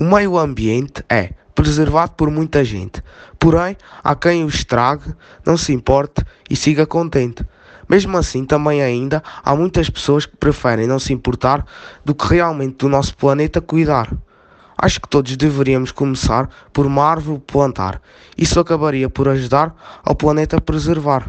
O meio ambiente é preservado por muita gente, porém há quem o estrague, não se importe e siga contente. Mesmo assim, também ainda há muitas pessoas que preferem não se importar do que realmente do nosso planeta cuidar. Acho que todos deveríamos começar por uma árvore plantar. Isso acabaria por ajudar ao planeta a preservar.